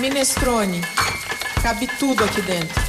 Minestrone. Cabe tudo aqui dentro.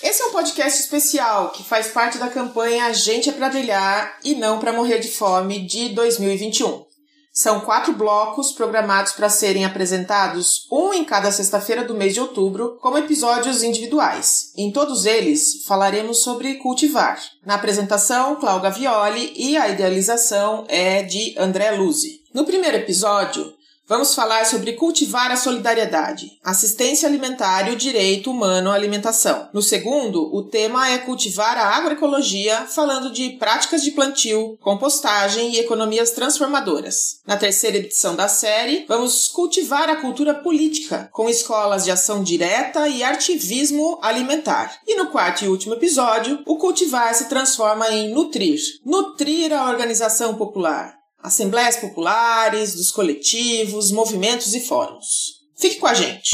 Esse é um podcast especial que faz parte da campanha A Gente é para Brilhar e Não para Morrer de Fome de 2021. São quatro blocos programados para serem apresentados, um em cada sexta-feira do mês de outubro, como episódios individuais. Em todos eles, falaremos sobre cultivar. Na apresentação, Cláudia Violi e a idealização é de André Luzi. No primeiro episódio, Vamos falar sobre cultivar a solidariedade, assistência alimentar e o direito humano à alimentação. No segundo, o tema é cultivar a agroecologia, falando de práticas de plantio, compostagem e economias transformadoras. Na terceira edição da série, vamos cultivar a cultura política, com escolas de ação direta e ativismo alimentar. E no quarto e último episódio, o cultivar se transforma em nutrir nutrir a organização popular assembleias populares, dos coletivos, movimentos e fóruns. Fique com a gente!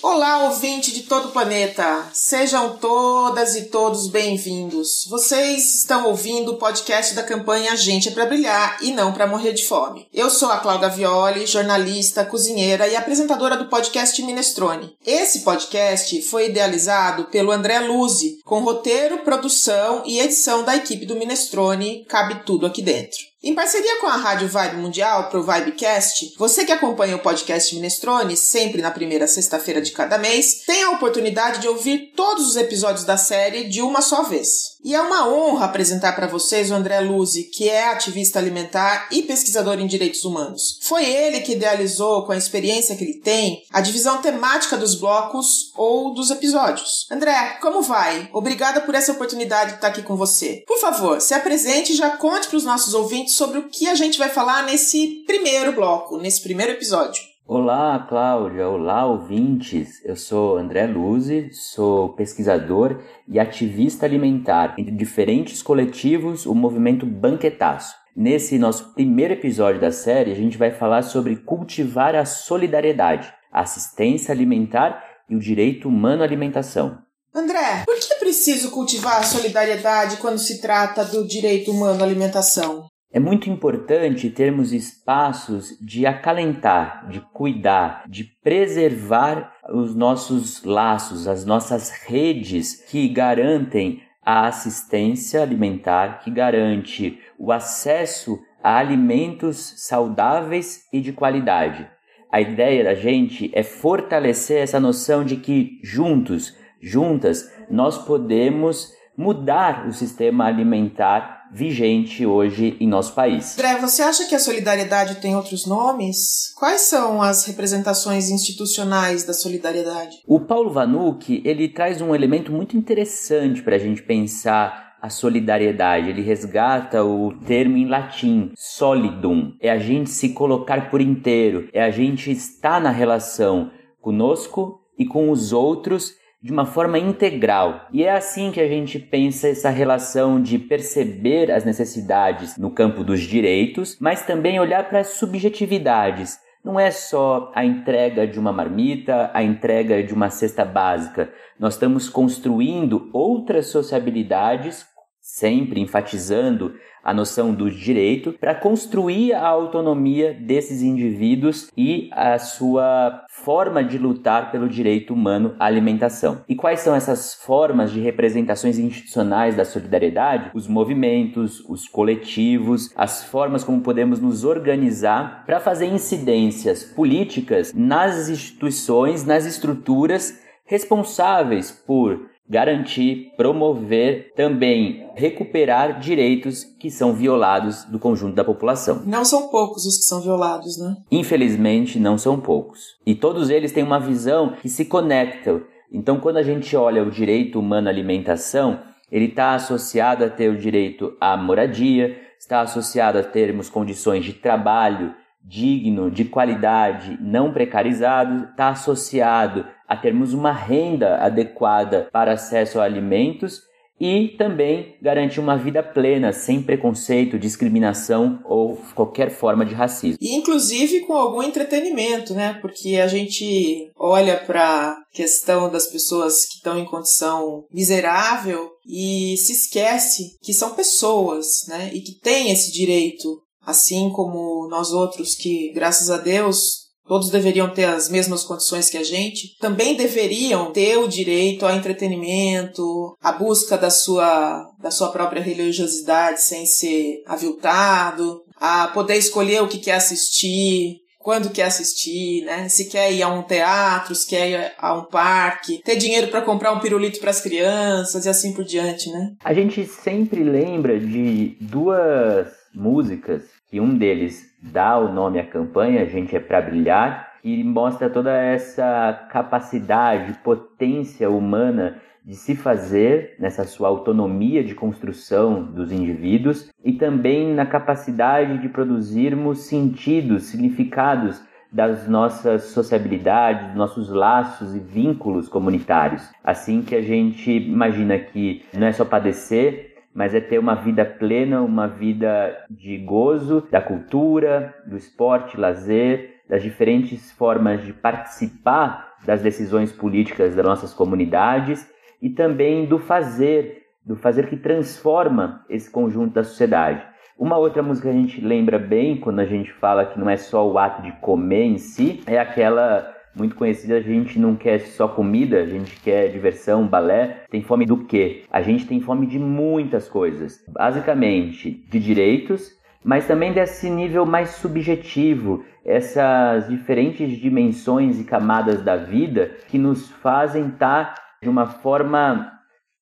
Olá, ouvinte de todo o planeta! Sejam todas e todos bem-vindos. Vocês estão ouvindo o podcast da campanha Gente é para Brilhar e não para morrer de fome. Eu sou a Cláudia Violi, jornalista, cozinheira e apresentadora do podcast Minestrone. Esse podcast foi idealizado pelo André Luzi, com roteiro, produção e edição da equipe do Minestrone Cabe Tudo Aqui Dentro. Em parceria com a Rádio Vibe Mundial pro Vibecast, você que acompanha o podcast Minestrone sempre na primeira sexta-feira de cada mês, tem a oportunidade de ouvir todos os episódios da série de uma só vez. E é uma honra apresentar para vocês o André Luzi, que é ativista alimentar e pesquisador em direitos humanos. Foi ele que idealizou, com a experiência que ele tem, a divisão temática dos blocos ou dos episódios. André, como vai? Obrigada por essa oportunidade de estar aqui com você. Por favor, se apresente e já conte para os nossos ouvintes sobre o que a gente vai falar nesse primeiro bloco, nesse primeiro episódio. Olá, Cláudia. Olá, ouvintes. Eu sou André Luzi, sou pesquisador e ativista alimentar entre diferentes coletivos, o movimento Banquetaço. Nesse nosso primeiro episódio da série, a gente vai falar sobre cultivar a solidariedade, a assistência alimentar e o direito humano à alimentação. André, por que é preciso cultivar a solidariedade quando se trata do direito humano à alimentação? É muito importante termos espaços de acalentar, de cuidar, de preservar os nossos laços, as nossas redes que garantem a assistência alimentar, que garante o acesso a alimentos saudáveis e de qualidade. A ideia da gente é fortalecer essa noção de que juntos, juntas, nós podemos mudar o sistema alimentar vigente hoje em nosso país. André, você acha que a solidariedade tem outros nomes? Quais são as representações institucionais da solidariedade? O Paulo Vanucci, ele traz um elemento muito interessante para a gente pensar a solidariedade. Ele resgata o termo em latim, solidum. É a gente se colocar por inteiro, é a gente estar na relação conosco e com os outros de uma forma integral. E é assim que a gente pensa essa relação de perceber as necessidades no campo dos direitos, mas também olhar para as subjetividades. Não é só a entrega de uma marmita, a entrega de uma cesta básica. Nós estamos construindo outras sociabilidades, sempre enfatizando a noção do direito para construir a autonomia desses indivíduos e a sua forma de lutar pelo direito humano à alimentação. E quais são essas formas de representações institucionais da solidariedade? Os movimentos, os coletivos, as formas como podemos nos organizar para fazer incidências políticas nas instituições, nas estruturas responsáveis por garantir, promover, também recuperar direitos que são violados do conjunto da população. Não são poucos os que são violados, né? Infelizmente, não são poucos. E todos eles têm uma visão que se conecta. Então, quando a gente olha o direito humano à alimentação, ele está associado a ter o direito à moradia, está associado a termos condições de trabalho digno, de qualidade, não precarizado, está associado a termos uma renda adequada para acesso a alimentos e também garantir uma vida plena, sem preconceito, discriminação ou qualquer forma de racismo. E inclusive com algum entretenimento, né? Porque a gente olha para a questão das pessoas que estão em condição miserável e se esquece que são pessoas, né? E que têm esse direito assim como nós outros que, graças a Deus, todos deveriam ter as mesmas condições que a gente, também deveriam ter o direito ao entretenimento, à busca da sua, da sua própria religiosidade sem ser aviltado, a poder escolher o que quer assistir, quando quer assistir, né? Se quer ir a um teatro, se quer ir a um parque, ter dinheiro para comprar um pirulito para as crianças e assim por diante, né? A gente sempre lembra de duas músicas que um deles dá o nome à campanha, gente é para brilhar, e mostra toda essa capacidade, potência humana de se fazer nessa sua autonomia de construção dos indivíduos e também na capacidade de produzirmos sentidos, significados das nossas sociabilidades, nossos laços e vínculos comunitários. Assim que a gente imagina que não é só padecer, mas é ter uma vida plena, uma vida de gozo da cultura, do esporte, lazer, das diferentes formas de participar das decisões políticas das nossas comunidades e também do fazer, do fazer que transforma esse conjunto da sociedade. Uma outra música que a gente lembra bem quando a gente fala que não é só o ato de comer em si, é aquela muito conhecida, a gente não quer só comida, a gente quer diversão, balé. Tem fome do quê? A gente tem fome de muitas coisas. Basicamente, de direitos, mas também desse nível mais subjetivo, essas diferentes dimensões e camadas da vida que nos fazem estar de uma forma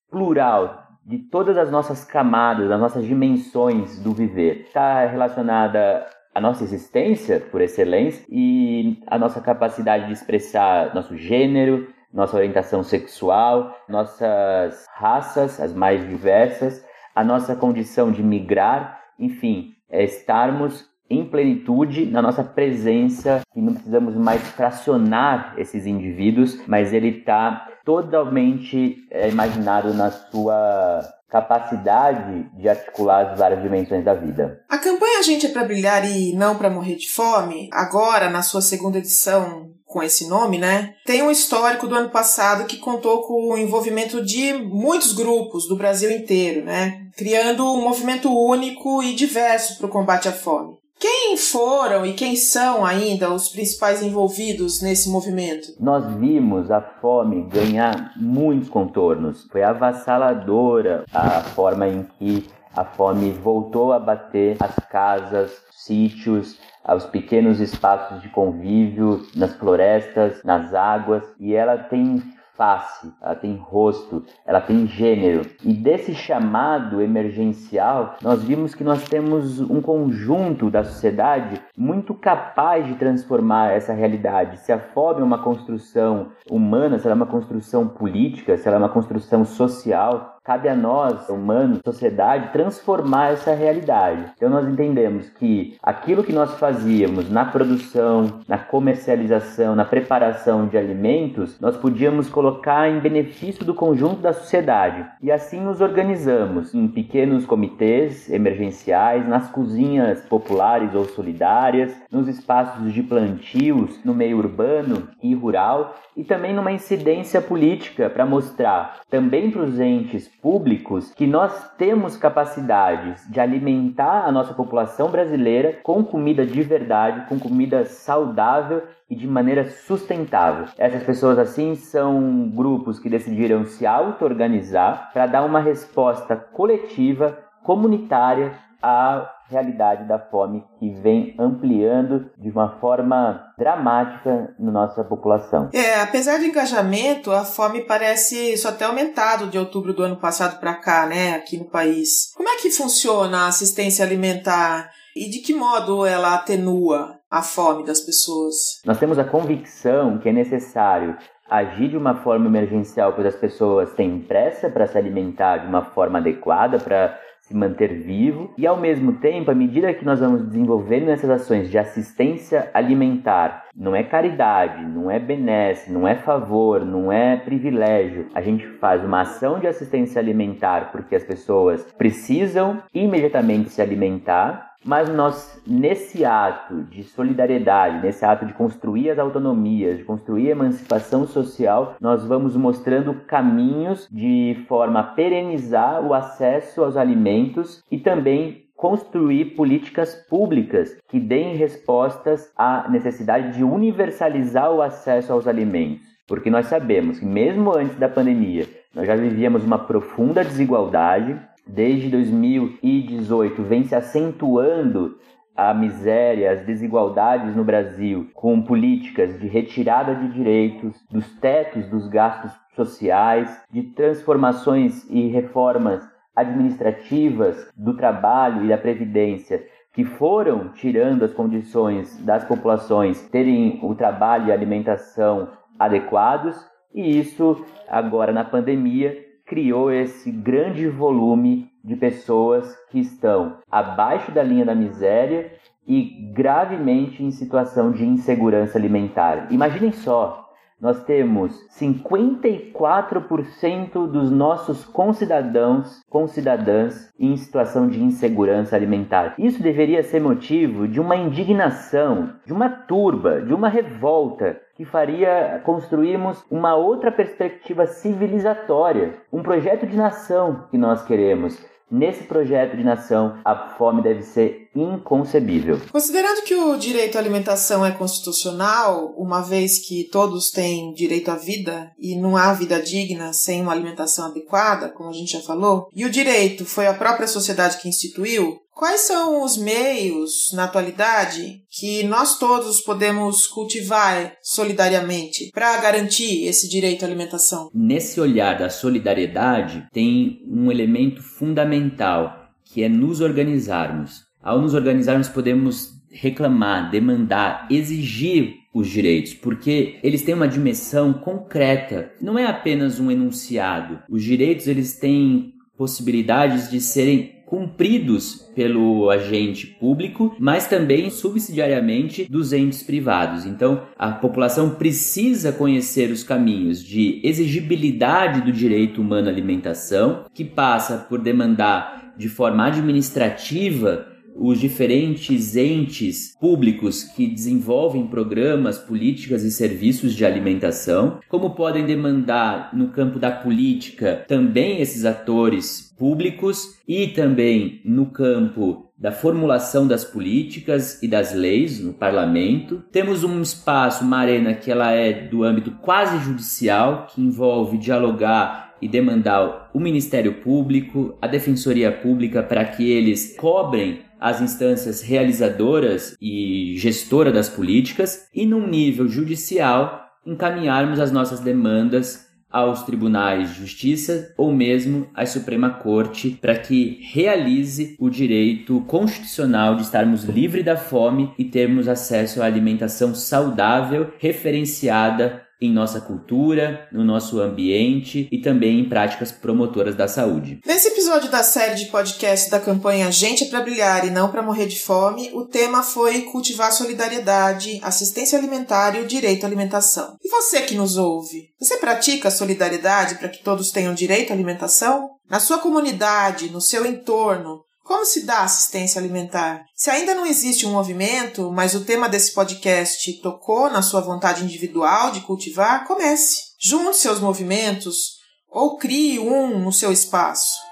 plural de todas as nossas camadas, das nossas dimensões do viver. Está relacionada à nossa existência, por excelência, e a nossa capacidade de expressar nosso gênero, nossa orientação sexual, nossas raças, as mais diversas, a nossa condição de migrar, enfim, é estarmos em plenitude na nossa presença e não precisamos mais fracionar esses indivíduos, mas ele está totalmente é, imaginado na sua capacidade de articular as várias dimensões da vida. A campanha A Gente é para Brilhar e Não para Morrer de Fome, agora na sua segunda edição com esse nome, né? Tem um histórico do ano passado que contou com o envolvimento de muitos grupos do Brasil inteiro, né? Criando um movimento único e diverso para o combate à fome. Quem foram e quem são ainda os principais envolvidos nesse movimento? Nós vimos a fome ganhar muitos contornos. Foi avassaladora a forma em que a fome voltou a bater as casas, sítios, aos pequenos espaços de convívio, nas florestas, nas águas, e ela tem face, ela tem rosto, ela tem gênero. E desse chamado emergencial, nós vimos que nós temos um conjunto da sociedade muito capaz de transformar essa realidade. Se a fome é uma construção humana, se ela é uma construção política, se ela é uma construção social, cabe a nós, humanos, sociedade, transformar essa realidade. Então nós entendemos que aquilo que nós fazíamos na produção, na comercialização, na preparação de alimentos, nós podíamos colocar em benefício do conjunto da sociedade. E assim nos organizamos em pequenos comitês emergenciais, nas cozinhas populares ou solidárias, nos espaços de plantios no meio urbano e rural e também numa incidência política para mostrar também para os entes públicos que nós temos capacidades de alimentar a nossa população brasileira com comida de verdade, com comida saudável e de maneira sustentável. Essas pessoas assim são grupos que decidiram se auto-organizar para dar uma resposta coletiva, comunitária à realidade da fome que vem ampliando de uma forma dramática na nossa população. É, apesar do engajamento, a fome parece só ter aumentado de outubro do ano passado para cá, né, aqui no país. Como é que funciona a assistência alimentar e de que modo ela atenua a fome das pessoas? Nós temos a convicção que é necessário agir de uma forma emergencial, pois as pessoas têm pressa para se alimentar de uma forma adequada, para se manter vivo e ao mesmo tempo, à medida que nós vamos desenvolvendo essas ações de assistência alimentar, não é caridade, não é benesse, não é favor, não é privilégio. A gente faz uma ação de assistência alimentar porque as pessoas precisam imediatamente se alimentar mas nós, nesse ato de solidariedade, nesse ato de construir as autonomias, de construir a emancipação social, nós vamos mostrando caminhos de forma a perenizar o acesso aos alimentos e também construir políticas públicas que deem respostas à necessidade de universalizar o acesso aos alimentos. Porque nós sabemos que, mesmo antes da pandemia, nós já vivíamos uma profunda desigualdade. Desde 2018 vem se acentuando a miséria, as desigualdades no Brasil, com políticas de retirada de direitos, dos tetos dos gastos sociais, de transformações e reformas administrativas do trabalho e da previdência que foram tirando as condições das populações terem o trabalho e a alimentação adequados, e isso agora na pandemia criou esse grande volume de pessoas que estão abaixo da linha da miséria e gravemente em situação de insegurança alimentar. Imaginem só, nós temos 54% dos nossos concidadãos, concidadãs em situação de insegurança alimentar. Isso deveria ser motivo de uma indignação, de uma turba, de uma revolta que faria construirmos uma outra perspectiva civilizatória, um projeto de nação que nós queremos Nesse projeto de nação, a fome deve ser inconcebível. Considerando que o direito à alimentação é constitucional, uma vez que todos têm direito à vida e não há vida digna sem uma alimentação adequada, como a gente já falou, e o direito foi a própria sociedade que instituiu, Quais são os meios, na atualidade, que nós todos podemos cultivar solidariamente para garantir esse direito à alimentação? Nesse olhar da solidariedade, tem um elemento fundamental, que é nos organizarmos. Ao nos organizarmos, podemos reclamar, demandar, exigir os direitos, porque eles têm uma dimensão concreta. Não é apenas um enunciado. Os direitos eles têm possibilidades de serem cumpridos pelo agente público, mas também subsidiariamente dos entes privados. Então, a população precisa conhecer os caminhos de exigibilidade do direito humano à alimentação, que passa por demandar de forma administrativa os diferentes entes públicos que desenvolvem programas, políticas e serviços de alimentação, como podem demandar no campo da política também esses atores públicos e também no campo da formulação das políticas e das leis no parlamento. Temos um espaço, uma arena que ela é do âmbito quase judicial, que envolve dialogar e demandar o Ministério Público, a Defensoria Pública para que eles cobrem as instâncias realizadoras e gestora das políticas e num nível judicial encaminharmos as nossas demandas aos tribunais de justiça ou mesmo à Suprema Corte para que realize o direito constitucional de estarmos livres da fome e termos acesso à alimentação saudável, referenciada em nossa cultura, no nosso ambiente e também em práticas promotoras da saúde. Nesse episódio da série de podcast da campanha Gente é para brilhar e não para morrer de fome, o tema foi cultivar solidariedade, assistência alimentar e o direito à alimentação. E você que nos ouve, você pratica solidariedade para que todos tenham direito à alimentação? Na sua comunidade, no seu entorno, como se dá assistência alimentar? Se ainda não existe um movimento, mas o tema desse podcast tocou na sua vontade individual de cultivar, comece. Junte seus movimentos ou crie um no seu espaço.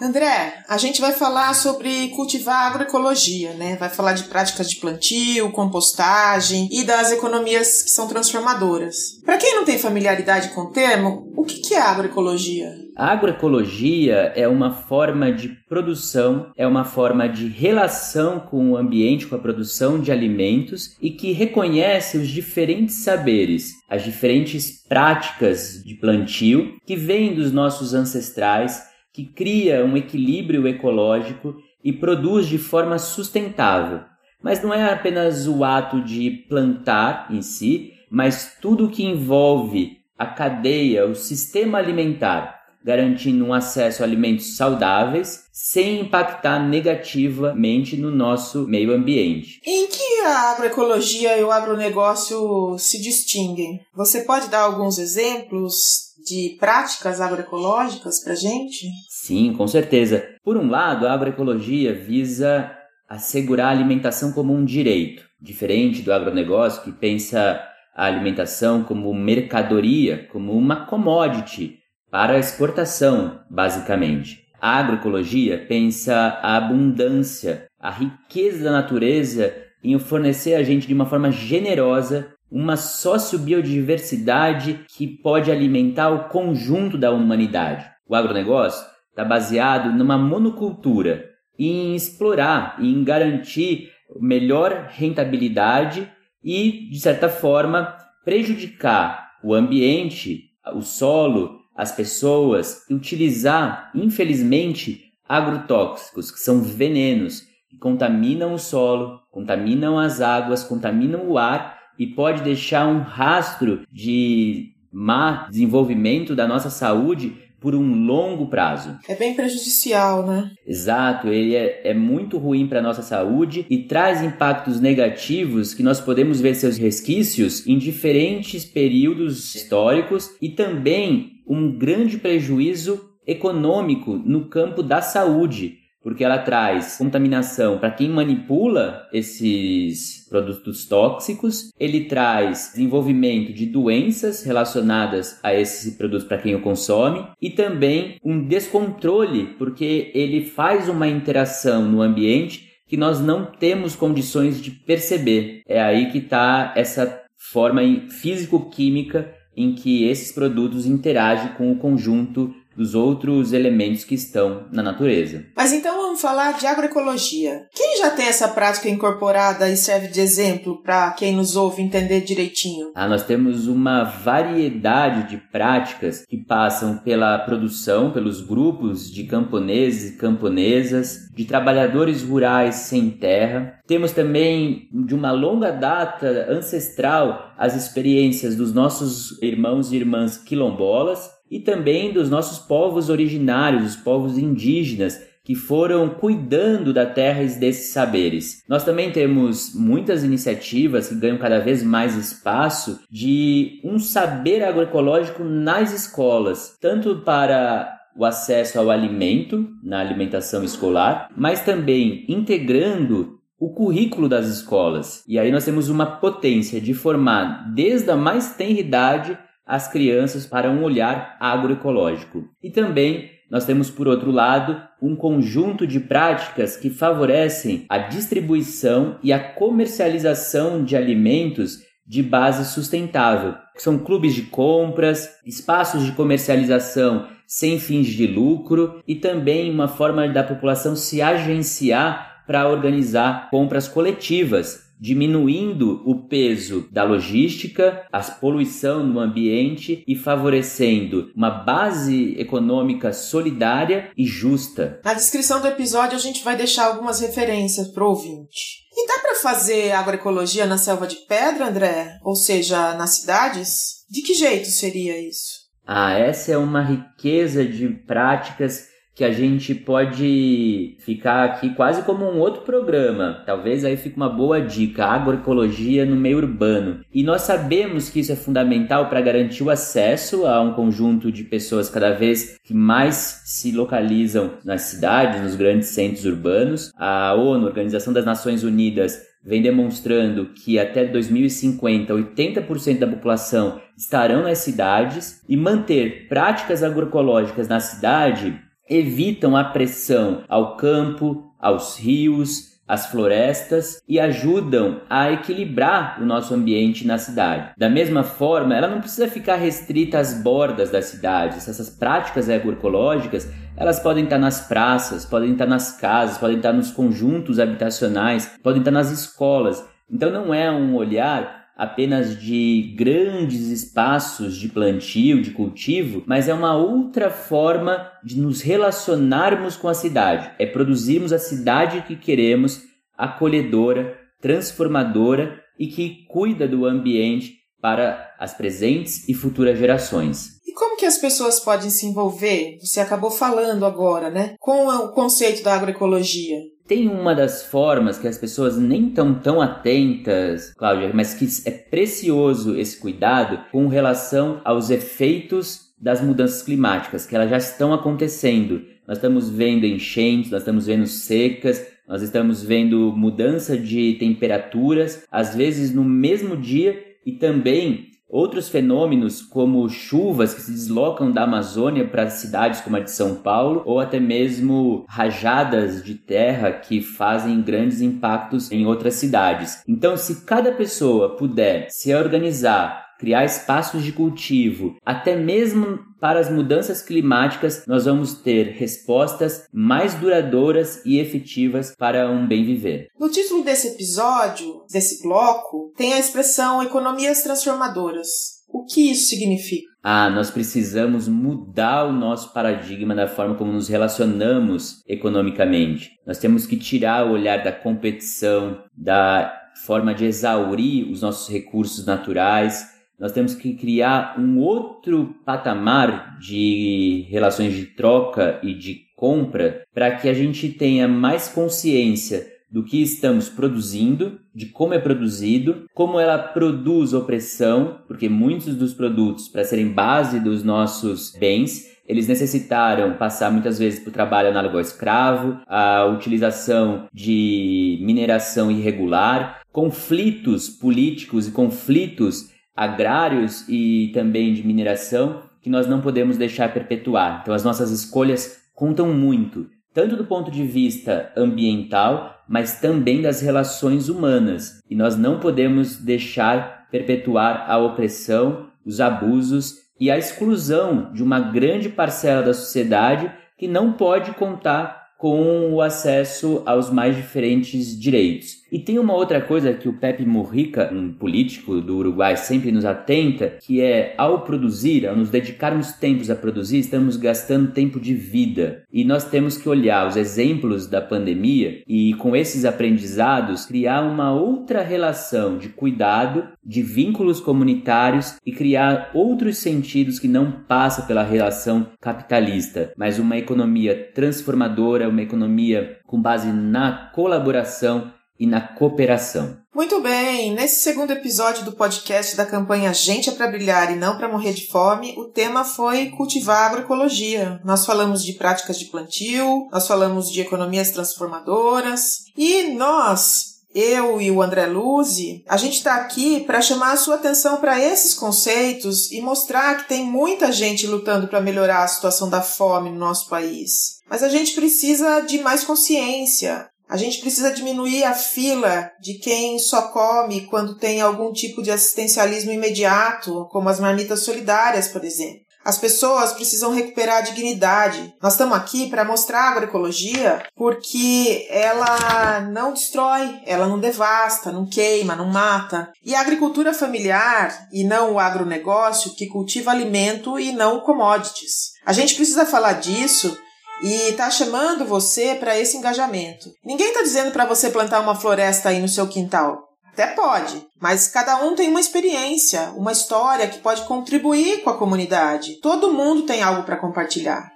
André, a gente vai falar sobre cultivar agroecologia, né? Vai falar de práticas de plantio, compostagem e das economias que são transformadoras. Para quem não tem familiaridade com o termo, o que é agroecologia? A agroecologia é uma forma de produção, é uma forma de relação com o ambiente, com a produção de alimentos e que reconhece os diferentes saberes, as diferentes práticas de plantio que vêm dos nossos ancestrais que cria um equilíbrio ecológico e produz de forma sustentável. Mas não é apenas o ato de plantar em si, mas tudo o que envolve a cadeia, o sistema alimentar, garantindo um acesso a alimentos saudáveis sem impactar negativamente no nosso meio ambiente. Em que a agroecologia e o agronegócio se distinguem? Você pode dar alguns exemplos de práticas agroecológicas para gente? Sim, com certeza. Por um lado, a agroecologia visa assegurar a alimentação como um direito, diferente do agronegócio que pensa a alimentação como mercadoria, como uma commodity para exportação, basicamente. A agroecologia pensa a abundância, a riqueza da natureza em fornecer a gente de uma forma generosa uma sociobiodiversidade que pode alimentar o conjunto da humanidade. O agronegócio está baseado numa monocultura, em explorar, em garantir melhor rentabilidade e, de certa forma, prejudicar o ambiente, o solo, as pessoas e utilizar, infelizmente, agrotóxicos, que são venenos, que contaminam o solo, contaminam as águas, contaminam o ar e pode deixar um rastro de má desenvolvimento da nossa saúde por um longo prazo. É bem prejudicial, né? Exato, ele é, é muito ruim para a nossa saúde e traz impactos negativos que nós podemos ver seus resquícios em diferentes períodos históricos e também um grande prejuízo econômico no campo da saúde, porque ela traz contaminação para quem manipula esses produtos tóxicos, ele traz desenvolvimento de doenças relacionadas a esses produtos para quem o consome e também um descontrole, porque ele faz uma interação no ambiente que nós não temos condições de perceber. É aí que está essa forma físico-química em que esses produtos interagem com o conjunto dos outros elementos que estão na natureza. Mas então vamos falar de agroecologia. Quem já tem essa prática incorporada e serve de exemplo para quem nos ouve entender direitinho? Ah, nós temos uma variedade de práticas que passam pela produção, pelos grupos de camponeses e camponesas, de trabalhadores rurais sem terra. Temos também de uma longa data ancestral as experiências dos nossos irmãos e irmãs quilombolas e também dos nossos povos originários, os povos indígenas, que foram cuidando da terra e desses saberes. Nós também temos muitas iniciativas que ganham cada vez mais espaço de um saber agroecológico nas escolas, tanto para o acesso ao alimento na alimentação escolar, mas também integrando o currículo das escolas. E aí nós temos uma potência de formar desde a mais tenra idade as crianças para um olhar agroecológico. E também nós temos, por outro lado, um conjunto de práticas que favorecem a distribuição e a comercialização de alimentos de base sustentável. São clubes de compras, espaços de comercialização sem fins de lucro e também uma forma da população se agenciar para organizar compras coletivas diminuindo o peso da logística, a poluição no ambiente e favorecendo uma base econômica solidária e justa. Na descrição do episódio a gente vai deixar algumas referências para o ouvinte. E dá para fazer agroecologia na selva de pedra, André? Ou seja, nas cidades? De que jeito seria isso? Ah, essa é uma riqueza de práticas que a gente pode ficar aqui quase como um outro programa. Talvez aí fique uma boa dica, agroecologia no meio urbano. E nós sabemos que isso é fundamental para garantir o acesso a um conjunto de pessoas cada vez que mais se localizam nas cidades, nos grandes centros urbanos. A ONU, Organização das Nações Unidas, vem demonstrando que até 2050 80% da população estarão nas cidades e manter práticas agroecológicas na cidade evitam a pressão ao campo, aos rios, às florestas e ajudam a equilibrar o nosso ambiente na cidade. Da mesma forma, ela não precisa ficar restrita às bordas das cidades. Essas práticas agroecológicas, elas podem estar nas praças, podem estar nas casas, podem estar nos conjuntos habitacionais, podem estar nas escolas. Então não é um olhar apenas de grandes espaços de plantio, de cultivo, mas é uma outra forma de nos relacionarmos com a cidade. É produzirmos a cidade que queremos, acolhedora, transformadora e que cuida do ambiente para as presentes e futuras gerações. E como que as pessoas podem se envolver? Você acabou falando agora, né? Com o conceito da agroecologia. Tem uma das formas que as pessoas nem estão tão atentas, Cláudia, mas que é precioso esse cuidado com relação aos efeitos das mudanças climáticas, que elas já estão acontecendo. Nós estamos vendo enchentes, nós estamos vendo secas, nós estamos vendo mudança de temperaturas, às vezes no mesmo dia e também Outros fenômenos, como chuvas que se deslocam da Amazônia para cidades como a de São Paulo, ou até mesmo rajadas de terra que fazem grandes impactos em outras cidades. Então, se cada pessoa puder se organizar criar espaços de cultivo, até mesmo para as mudanças climáticas, nós vamos ter respostas mais duradouras e efetivas para um bem viver. No título desse episódio, desse bloco, tem a expressão economias transformadoras. O que isso significa? Ah, nós precisamos mudar o nosso paradigma da forma como nos relacionamos economicamente. Nós temos que tirar o olhar da competição, da forma de exaurir os nossos recursos naturais nós temos que criar um outro patamar de relações de troca e de compra para que a gente tenha mais consciência do que estamos produzindo, de como é produzido, como ela produz opressão, porque muitos dos produtos, para serem base dos nossos bens, eles necessitaram passar muitas vezes por trabalho análogo ao escravo, a utilização de mineração irregular, conflitos políticos e conflitos agrários e também de mineração que nós não podemos deixar perpetuar. Então, as nossas escolhas contam muito, tanto do ponto de vista ambiental, mas também das relações humanas. E nós não podemos deixar perpetuar a opressão, os abusos e a exclusão de uma grande parcela da sociedade que não pode contar com o acesso aos mais diferentes direitos. E tem uma outra coisa que o Pepe Mujica, um político do Uruguai, sempre nos atenta, que é ao produzir, ao nos dedicarmos tempos a produzir, estamos gastando tempo de vida. E nós temos que olhar os exemplos da pandemia e com esses aprendizados criar uma outra relação de cuidado, de vínculos comunitários e criar outros sentidos que não passa pela relação capitalista, mas uma economia transformadora, uma economia com base na colaboração e na cooperação. Muito bem, nesse segundo episódio do podcast da campanha Gente é para brilhar e não para morrer de fome, o tema foi cultivar agroecologia. Nós falamos de práticas de plantio, nós falamos de economias transformadoras e nós eu e o André Luzi, a gente está aqui para chamar a sua atenção para esses conceitos e mostrar que tem muita gente lutando para melhorar a situação da fome no nosso país. Mas a gente precisa de mais consciência. A gente precisa diminuir a fila de quem só come quando tem algum tipo de assistencialismo imediato, como as marmitas solidárias, por exemplo. As pessoas precisam recuperar a dignidade. Nós estamos aqui para mostrar a agroecologia porque ela não destrói, ela não devasta, não queima, não mata. E a agricultura familiar e não o agronegócio que cultiva alimento e não commodities. A gente precisa falar disso e tá chamando você para esse engajamento. Ninguém tá dizendo para você plantar uma floresta aí no seu quintal. Até pode, mas cada um tem uma experiência, uma história que pode contribuir com a comunidade. Todo mundo tem algo para compartilhar.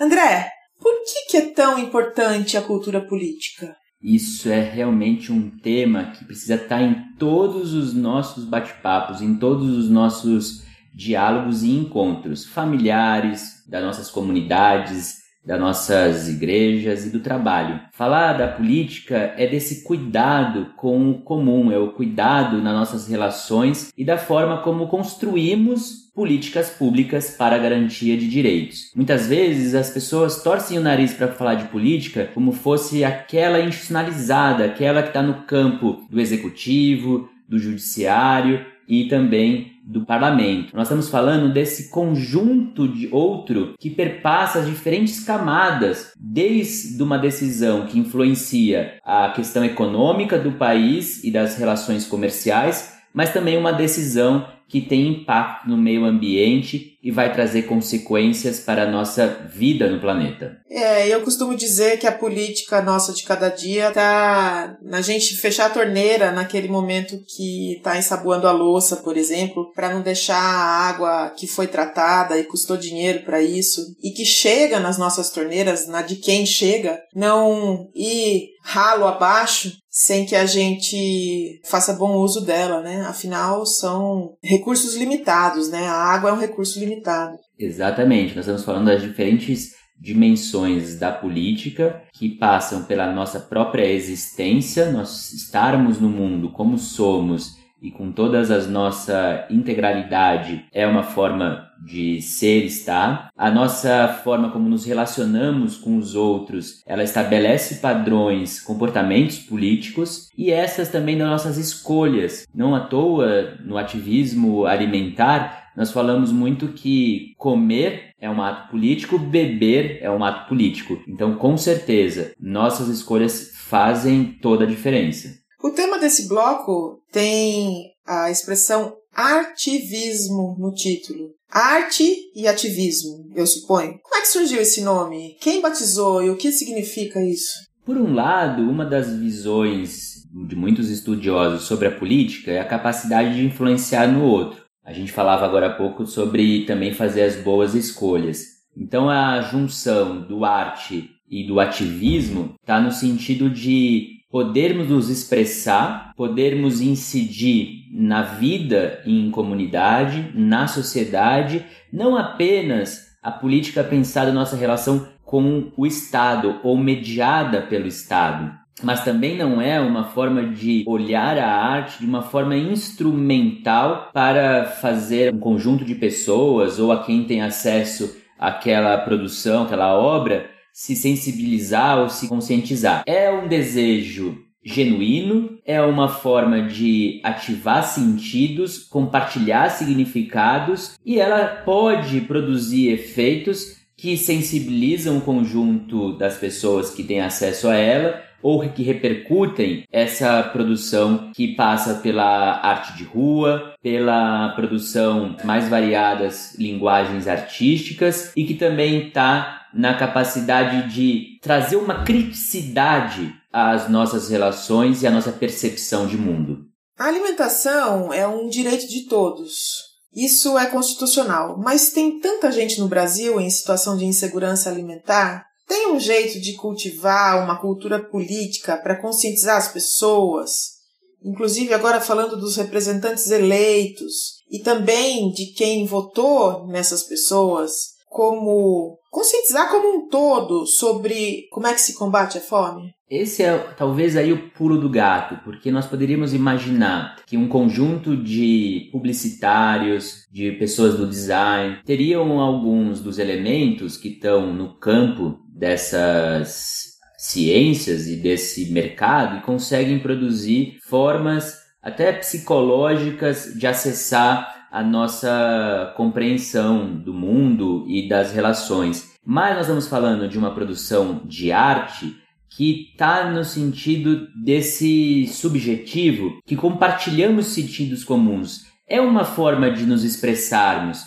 André, por que, que é tão importante a cultura política? Isso é realmente um tema que precisa estar em todos os nossos bate-papos, em todos os nossos diálogos e encontros familiares, das nossas comunidades, das nossas igrejas e do trabalho. Falar da política é desse cuidado com o comum, é o cuidado nas nossas relações e da forma como construímos políticas públicas para a garantia de direitos. Muitas vezes as pessoas torcem o nariz para falar de política como fosse aquela institucionalizada, aquela que está no campo do executivo, do judiciário e também do parlamento. Nós estamos falando desse conjunto de outro que perpassa as diferentes camadas, desde uma decisão que influencia a questão econômica do país e das relações comerciais, mas também uma decisão que tem impacto no meio ambiente e vai trazer consequências para a nossa vida no planeta. É, eu costumo dizer que a política nossa de cada dia tá na gente fechar a torneira naquele momento que está ensaboando a louça, por exemplo, para não deixar a água que foi tratada e custou dinheiro para isso e que chega nas nossas torneiras, na de quem chega, não ir ralo abaixo sem que a gente faça bom uso dela, né? Afinal, são recursos limitados, né? A água é um recurso limitado. Exatamente. Nós estamos falando das diferentes dimensões da política que passam pela nossa própria existência, nós estarmos no mundo como somos e com todas as nossa integralidade é uma forma de ser estar. A nossa forma como nos relacionamos com os outros, ela estabelece padrões, comportamentos políticos e essas também das nossas escolhas. Não à toa no ativismo alimentar nós falamos muito que comer é um ato político, beber é um ato político. Então, com certeza, nossas escolhas fazem toda a diferença. O tema desse bloco tem a expressão artivismo no título. Arte e ativismo, eu suponho. Como é que surgiu esse nome? Quem batizou e o que significa isso? Por um lado, uma das visões de muitos estudiosos sobre a política é a capacidade de influenciar no outro. A gente falava agora há pouco sobre também fazer as boas escolhas. Então a junção do arte e do ativismo está no sentido de podermos nos expressar, podermos incidir na vida em comunidade, na sociedade, não apenas a política pensada nossa relação com o Estado ou mediada pelo Estado, mas também não é uma forma de olhar a arte de uma forma instrumental para fazer um conjunto de pessoas ou a quem tem acesso àquela produção, aquela obra, se sensibilizar ou se conscientizar. É um desejo genuíno, é uma forma de ativar sentidos, compartilhar significados e ela pode produzir efeitos que sensibilizam o conjunto das pessoas que têm acesso a ela ou que repercutem essa produção que passa pela arte de rua, pela produção mais variadas linguagens artísticas e que também está na capacidade de trazer uma criticidade às nossas relações e à nossa percepção de mundo. A alimentação é um direito de todos. Isso é constitucional, mas tem tanta gente no Brasil em situação de insegurança alimentar tem um jeito de cultivar uma cultura política para conscientizar as pessoas, inclusive agora falando dos representantes eleitos e também de quem votou nessas pessoas, como conscientizar como um todo sobre como é que se combate a fome? Esse é talvez aí o pulo do gato, porque nós poderíamos imaginar que um conjunto de publicitários, de pessoas do design, teriam alguns dos elementos que estão no campo dessas ciências e desse mercado e conseguem produzir formas até psicológicas de acessar a nossa compreensão do mundo e das relações. Mas nós estamos falando de uma produção de arte que está no sentido desse subjetivo, que compartilhamos sentidos comuns. É uma forma de nos expressarmos.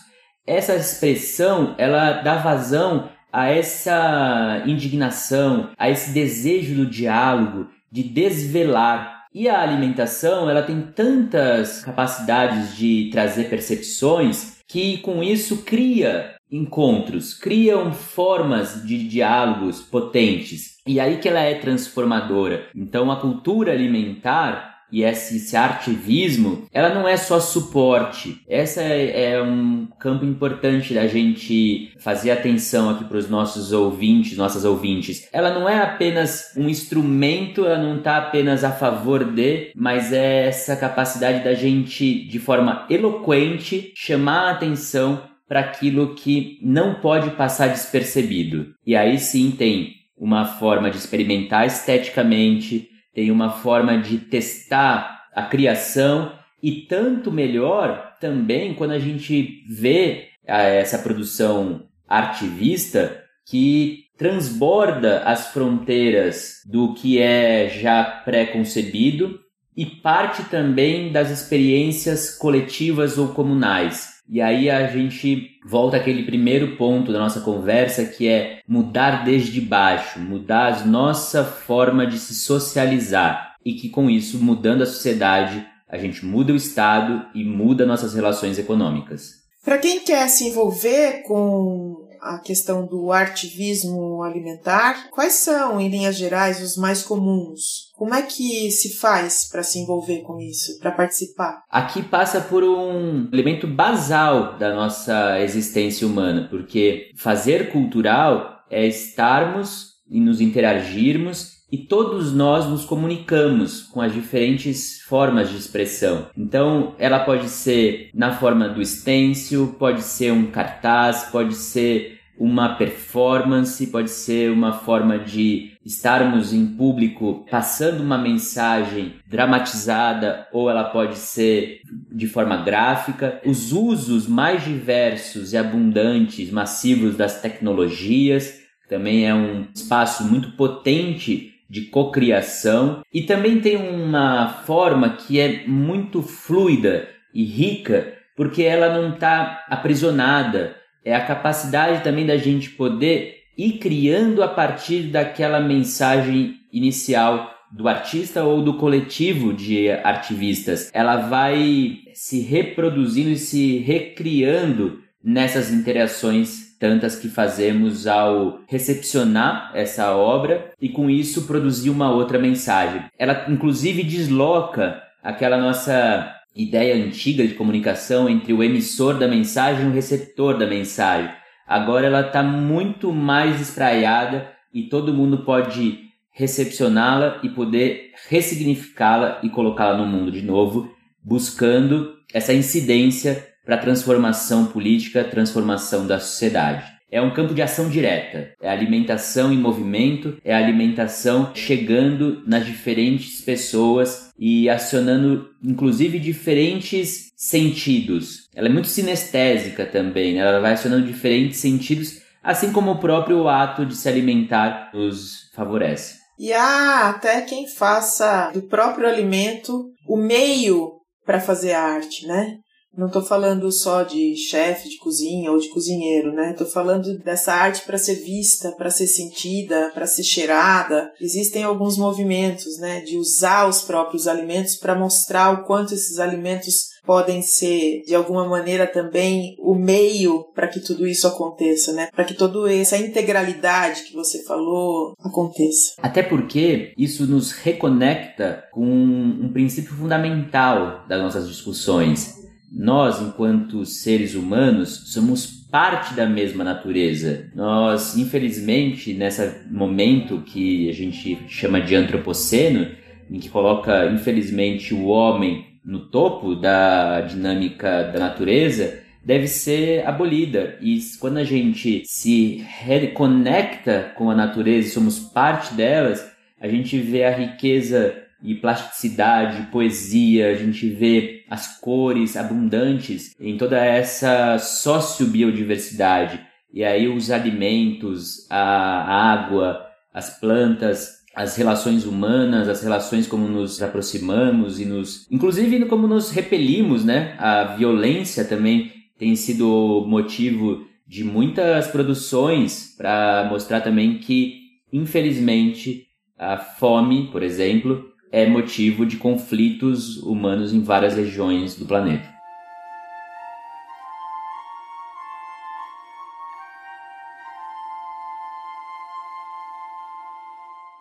Essa expressão, ela dá vazão a essa indignação, a esse desejo do diálogo, de desvelar. E a alimentação, ela tem tantas capacidades de trazer percepções que com isso cria encontros, criam formas de diálogos potentes. E aí que ela é transformadora. Então a cultura alimentar e esse, esse artivismo, ela não é só suporte. Essa é, é um campo importante da gente fazer atenção aqui para os nossos ouvintes, nossas ouvintes. Ela não é apenas um instrumento, ela não está apenas a favor de, mas é essa capacidade da gente, de forma eloquente, chamar a atenção para aquilo que não pode passar despercebido. E aí sim tem uma forma de experimentar esteticamente, tem uma forma de testar a criação e tanto melhor também quando a gente vê ah, essa produção artivista que transborda as fronteiras do que é já pré-concebido e parte também das experiências coletivas ou comunais. E aí a gente volta àquele primeiro ponto da nossa conversa que é mudar desde baixo, mudar a nossa forma de se socializar e que com isso, mudando a sociedade, a gente muda o Estado e muda nossas relações econômicas. Para quem quer se envolver com a questão do artivismo alimentar, quais são, em linhas gerais, os mais comuns? Como é que se faz para se envolver com isso, para participar? Aqui passa por um elemento basal da nossa existência humana, porque fazer cultural é estarmos e nos interagirmos e todos nós nos comunicamos com as diferentes formas de expressão. Então, ela pode ser na forma do stencil, pode ser um cartaz, pode ser uma performance, pode ser uma forma de estarmos em público passando uma mensagem dramatizada ou ela pode ser de forma gráfica. Os usos mais diversos e abundantes, massivos das tecnologias também é um espaço muito potente de cocriação e também tem uma forma que é muito fluida e rica porque ela não está aprisionada. É a capacidade também da gente poder ir criando a partir daquela mensagem inicial do artista ou do coletivo de artivistas. Ela vai se reproduzindo e se recriando nessas interações tantas que fazemos ao recepcionar essa obra e com isso produzir uma outra mensagem. Ela inclusive desloca aquela nossa ideia antiga de comunicação entre o emissor da mensagem e o receptor da mensagem. Agora ela está muito mais espraiada e todo mundo pode recepcioná-la e poder ressignificá-la e colocá-la no mundo de novo, buscando essa incidência para transformação política, transformação da sociedade. É um campo de ação direta. É alimentação em movimento, é alimentação chegando nas diferentes pessoas e acionando, inclusive, diferentes sentidos. Ela é muito sinestésica também, né? ela vai acionando diferentes sentidos, assim como o próprio ato de se alimentar nos favorece. E há até quem faça do próprio alimento o meio para fazer arte, né? Não estou falando só de chefe de cozinha ou de cozinheiro, né? Estou falando dessa arte para ser vista, para ser sentida, para ser cheirada. Existem alguns movimentos, né, de usar os próprios alimentos para mostrar o quanto esses alimentos podem ser de alguma maneira também o meio para que tudo isso aconteça, né? Para que toda essa integralidade que você falou aconteça. Até porque isso nos reconecta com um princípio fundamental das nossas discussões, nós, enquanto seres humanos, somos parte da mesma natureza. Nós, infelizmente, nesse momento que a gente chama de antropoceno, em que coloca, infelizmente, o homem no topo da dinâmica da natureza, deve ser abolida. E quando a gente se reconecta com a natureza e somos parte delas, a gente vê a riqueza e plasticidade, poesia, a gente vê as cores abundantes em toda essa sociobiodiversidade. E aí os alimentos, a água, as plantas, as relações humanas, as relações como nos aproximamos e nos, inclusive como nos repelimos, né? A violência também tem sido motivo de muitas produções para mostrar também que, infelizmente, a fome, por exemplo, é motivo de conflitos humanos em várias regiões do planeta.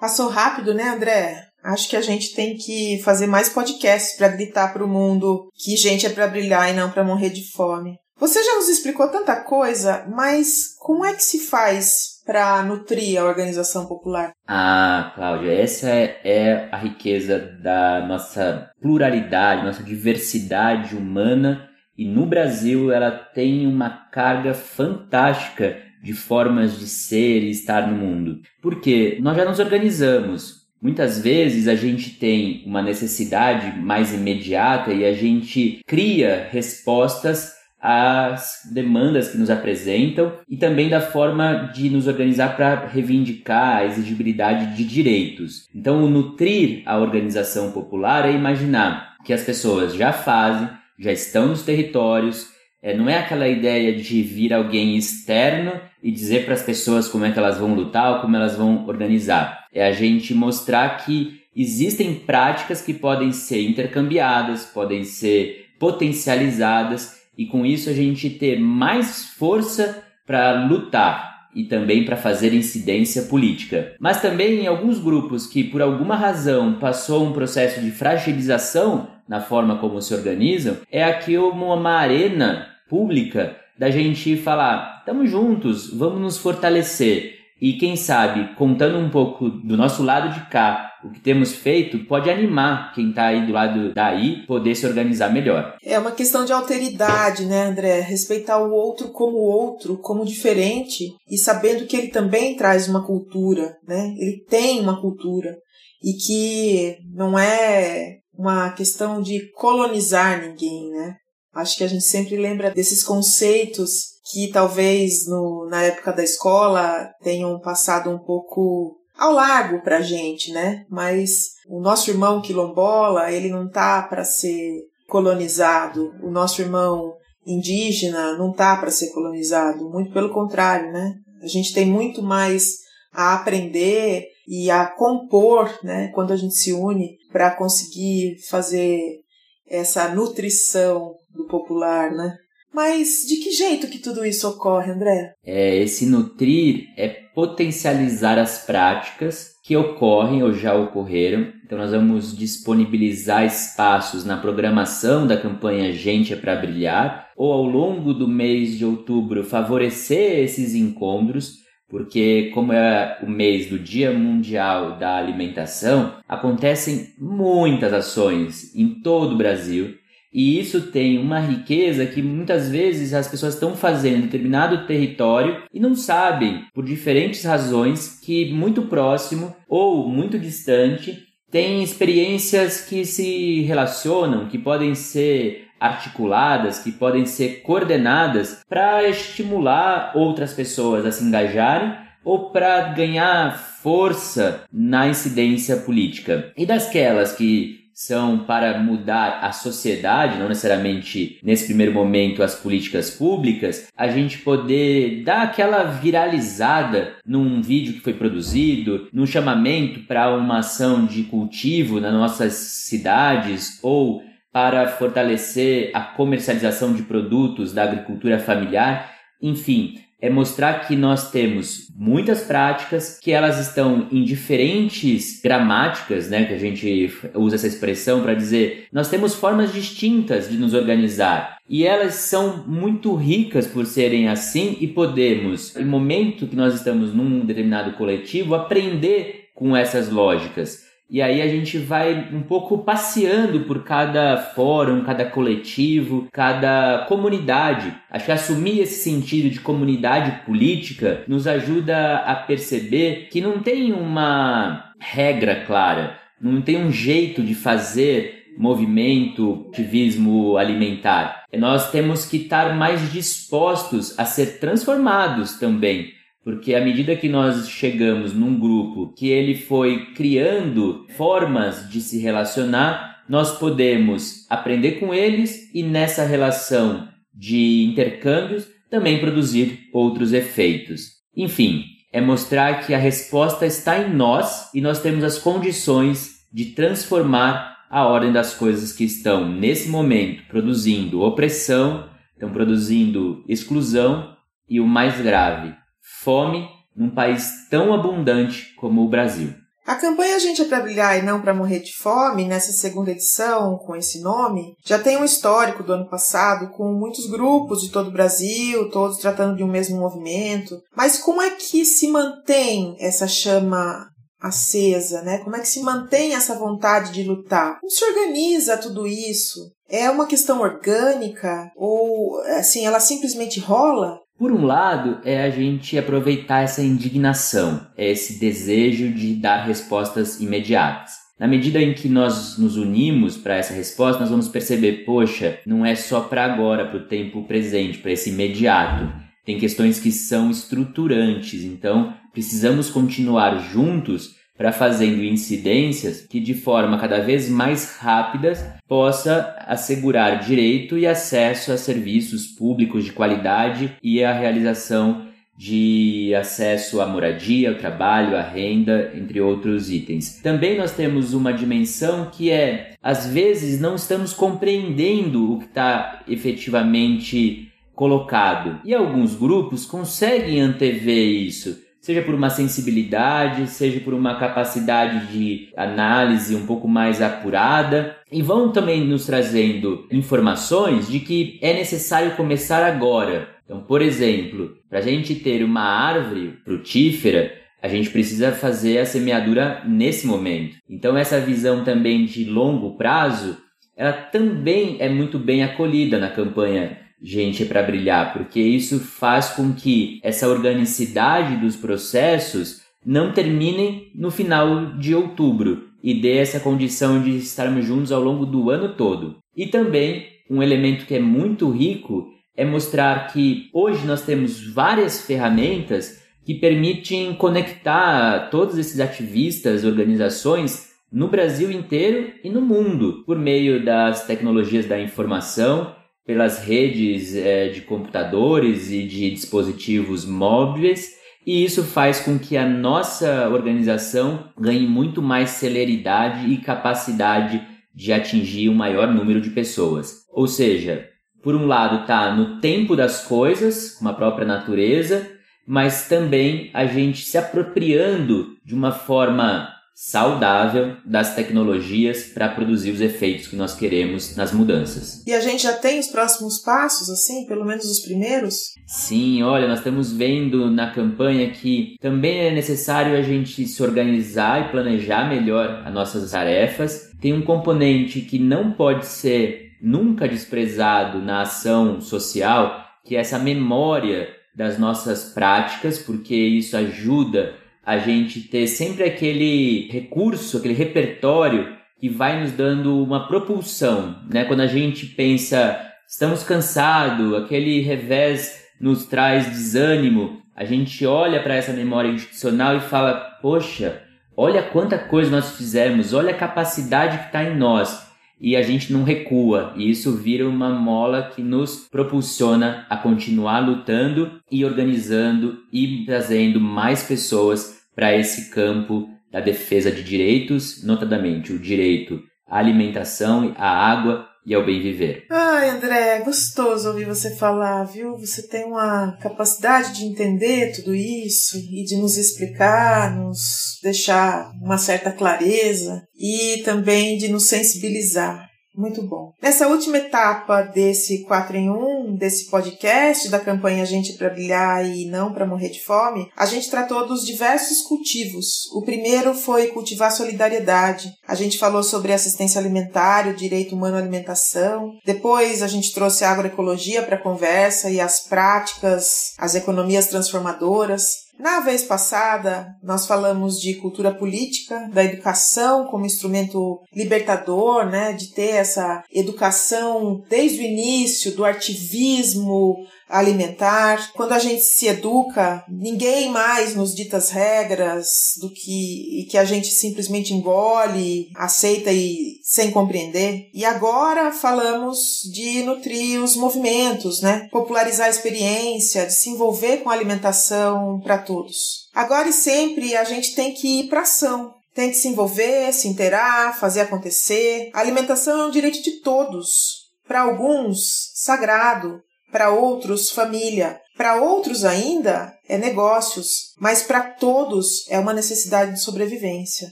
Passou rápido, né, André? Acho que a gente tem que fazer mais podcasts para gritar para o mundo que gente é para brilhar e não para morrer de fome. Você já nos explicou tanta coisa, mas como é que se faz para nutrir a organização popular? Ah, Cláudia, essa é, é a riqueza da nossa pluralidade, nossa diversidade humana e no Brasil ela tem uma carga fantástica de formas de ser e estar no mundo. Porque nós já nos organizamos. Muitas vezes a gente tem uma necessidade mais imediata e a gente cria respostas as demandas que nos apresentam e também da forma de nos organizar para reivindicar a exigibilidade de direitos. Então, nutrir a organização popular é imaginar que as pessoas já fazem, já estão nos territórios, é, não é aquela ideia de vir alguém externo e dizer para as pessoas como é que elas vão lutar ou como elas vão organizar. É a gente mostrar que existem práticas que podem ser intercambiadas, podem ser potencializadas e com isso a gente ter mais força para lutar e também para fazer incidência política. Mas também em alguns grupos que por alguma razão passou um processo de fragilização na forma como se organizam, é aqui uma arena pública da gente falar, estamos juntos, vamos nos fortalecer. E quem sabe, contando um pouco do nosso lado de cá, o que temos feito, pode animar quem está aí do lado daí poder se organizar melhor. É uma questão de alteridade, né, André? Respeitar o outro como outro, como diferente e sabendo que ele também traz uma cultura, né? Ele tem uma cultura e que não é uma questão de colonizar ninguém, né? Acho que a gente sempre lembra desses conceitos que talvez no, na época da escola tenham passado um pouco ao largo para gente, né? Mas o nosso irmão quilombola, ele não tá para ser colonizado. O nosso irmão indígena não tá para ser colonizado. Muito pelo contrário, né? A gente tem muito mais a aprender e a compor, né? Quando a gente se une para conseguir fazer essa nutrição do popular, né? Mas de que jeito que tudo isso ocorre, André? É, esse nutrir é potencializar as práticas que ocorrem ou já ocorreram. Então nós vamos disponibilizar espaços na programação da campanha Gente é para Brilhar ou ao longo do mês de outubro favorecer esses encontros, porque como é o mês do Dia Mundial da Alimentação, acontecem muitas ações em todo o Brasil e isso tem uma riqueza que muitas vezes as pessoas estão fazendo em determinado território e não sabem, por diferentes razões, que muito próximo ou muito distante tem experiências que se relacionam, que podem ser articuladas, que podem ser coordenadas para estimular outras pessoas a se engajarem ou para ganhar força na incidência política. E dasquelas que são para mudar a sociedade, não necessariamente nesse primeiro momento as políticas públicas, a gente poder dar aquela viralizada num vídeo que foi produzido, num chamamento para uma ação de cultivo nas nossas cidades ou para fortalecer a comercialização de produtos da agricultura familiar, enfim, é mostrar que nós temos muitas práticas, que elas estão em diferentes gramáticas, né, que a gente usa essa expressão para dizer, nós temos formas distintas de nos organizar. E elas são muito ricas por serem assim e podemos, em momento que nós estamos num determinado coletivo, aprender com essas lógicas. E aí a gente vai um pouco passeando por cada fórum, cada coletivo, cada comunidade. Acho que assumir esse sentido de comunidade política nos ajuda a perceber que não tem uma regra clara, não tem um jeito de fazer movimento, ativismo alimentar. Nós temos que estar mais dispostos a ser transformados também porque à medida que nós chegamos num grupo que ele foi criando formas de se relacionar, nós podemos aprender com eles e nessa relação de intercâmbios também produzir outros efeitos. Enfim, é mostrar que a resposta está em nós e nós temos as condições de transformar a ordem das coisas que estão nesse momento produzindo opressão, estão produzindo exclusão e o mais grave, fome num país tão abundante como o Brasil. A campanha Gente é para Brilhar e Não para Morrer de Fome, nessa segunda edição, com esse nome, já tem um histórico do ano passado, com muitos grupos de todo o Brasil, todos tratando de um mesmo movimento. Mas como é que se mantém essa chama acesa, né? Como é que se mantém essa vontade de lutar? Como se organiza tudo isso? É uma questão orgânica ou assim, ela simplesmente rola? Por um lado, é a gente aproveitar essa indignação, é esse desejo de dar respostas imediatas. Na medida em que nós nos unimos para essa resposta, nós vamos perceber, poxa, não é só para agora, para o tempo presente, para esse imediato. Tem questões que são estruturantes, então precisamos continuar juntos para fazendo incidências que de forma cada vez mais rápidas possa assegurar direito e acesso a serviços públicos de qualidade e a realização de acesso à moradia, ao trabalho, à renda, entre outros itens. Também nós temos uma dimensão que é, às vezes, não estamos compreendendo o que está efetivamente colocado. E alguns grupos conseguem antever isso seja por uma sensibilidade, seja por uma capacidade de análise um pouco mais apurada, e vão também nos trazendo informações de que é necessário começar agora. Então, por exemplo, para a gente ter uma árvore frutífera, a gente precisa fazer a semeadura nesse momento. Então, essa visão também de longo prazo, ela também é muito bem acolhida na campanha Gente é para Brilhar, porque isso faz com que essa organicidade dos processos não terminem no final de outubro e dê essa condição de estarmos juntos ao longo do ano todo. E também um elemento que é muito rico é mostrar que hoje nós temos várias ferramentas que permitem conectar todos esses ativistas, organizações no Brasil inteiro e no mundo, por meio das tecnologias da informação, pelas redes é, de computadores e de dispositivos móveis, e isso faz com que a nossa organização ganhe muito mais celeridade e capacidade de atingir um maior número de pessoas. Ou seja, por um lado está no tempo das coisas, como a própria natureza, mas também a gente se apropriando de uma forma saudável das tecnologias para produzir os efeitos que nós queremos nas mudanças. E a gente já tem os próximos passos, assim, pelo menos os primeiros? Sim, olha, nós estamos vendo na campanha que também é necessário a gente se organizar e planejar melhor as nossas tarefas. Tem um componente que não pode ser nunca desprezado na ação social, que é essa memória das nossas práticas, porque isso ajuda a gente ter sempre aquele recurso, aquele repertório que vai nos dando uma propulsão, né? Quando a gente pensa, estamos cansados, aquele revés nos traz desânimo, a gente olha para essa memória institucional e fala: poxa, olha quanta coisa nós fizemos, olha a capacidade que está em nós e a gente não recua. E isso vira uma mola que nos propulsiona a continuar lutando e organizando e trazendo mais pessoas para esse campo da defesa de direitos, notadamente o direito à alimentação, à água e ao bem viver. Ai, André, é gostoso ouvir você falar, viu? Você tem uma capacidade de entender tudo isso e de nos explicar, nos deixar uma certa clareza e também de nos sensibilizar. Muito bom. Nessa última etapa desse 4 em 1, desse podcast da campanha Gente para Brilhar e Não para Morrer de Fome, a gente tratou dos diversos cultivos. O primeiro foi cultivar solidariedade. A gente falou sobre assistência alimentar, o direito humano à alimentação. Depois a gente trouxe a agroecologia para a conversa e as práticas, as economias transformadoras. Na vez passada, nós falamos de cultura política, da educação como instrumento libertador, né, de ter essa educação desde o início, do ativismo, alimentar. Quando a gente se educa, ninguém mais nos dita as regras do que que a gente simplesmente engole, aceita e sem compreender. E agora falamos de nutrir os movimentos, né? Popularizar a experiência, de se envolver com a alimentação para todos. Agora e sempre a gente tem que ir para ação, tem que se envolver, se interar, fazer acontecer. A alimentação é um direito de todos. Para alguns, sagrado, para outros, família, para outros ainda é negócios, mas para todos é uma necessidade de sobrevivência.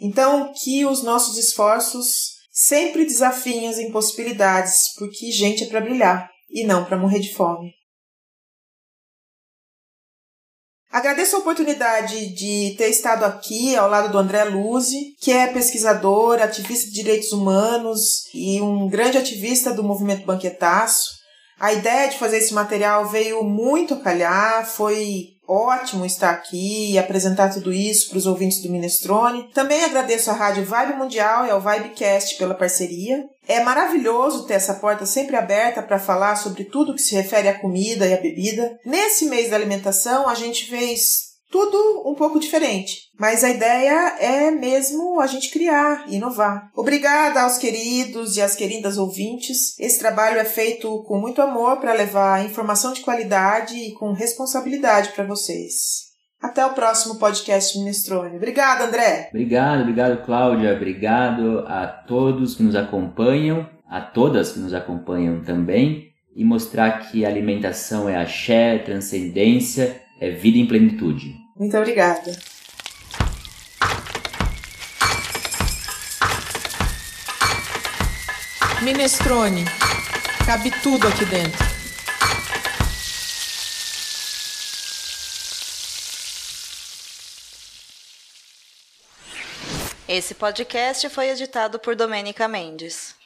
Então, que os nossos esforços sempre desafiem as impossibilidades, porque gente é para brilhar e não para morrer de fome. Agradeço a oportunidade de ter estado aqui ao lado do André Luzi, que é pesquisador, ativista de direitos humanos e um grande ativista do movimento banquetaço. A ideia de fazer esse material veio muito calhar, foi ótimo estar aqui e apresentar tudo isso para os ouvintes do Minestrone. Também agradeço à Rádio Vibe Mundial e ao Vibecast pela parceria. É maravilhoso ter essa porta sempre aberta para falar sobre tudo que se refere à comida e à bebida. Nesse mês da alimentação, a gente fez tudo um pouco diferente. Mas a ideia é mesmo a gente criar, inovar. Obrigada aos queridos e às queridas ouvintes. Esse trabalho é feito com muito amor para levar informação de qualidade e com responsabilidade para vocês. Até o próximo podcast Minestrone. Obrigada, André. Obrigado, obrigado, Cláudia. Obrigado a todos que nos acompanham, a todas que nos acompanham também, e mostrar que alimentação é axé, transcendência é vida em plenitude. Muito obrigada. Minestrone. Cabe tudo aqui dentro. Esse podcast foi editado por Domênica Mendes.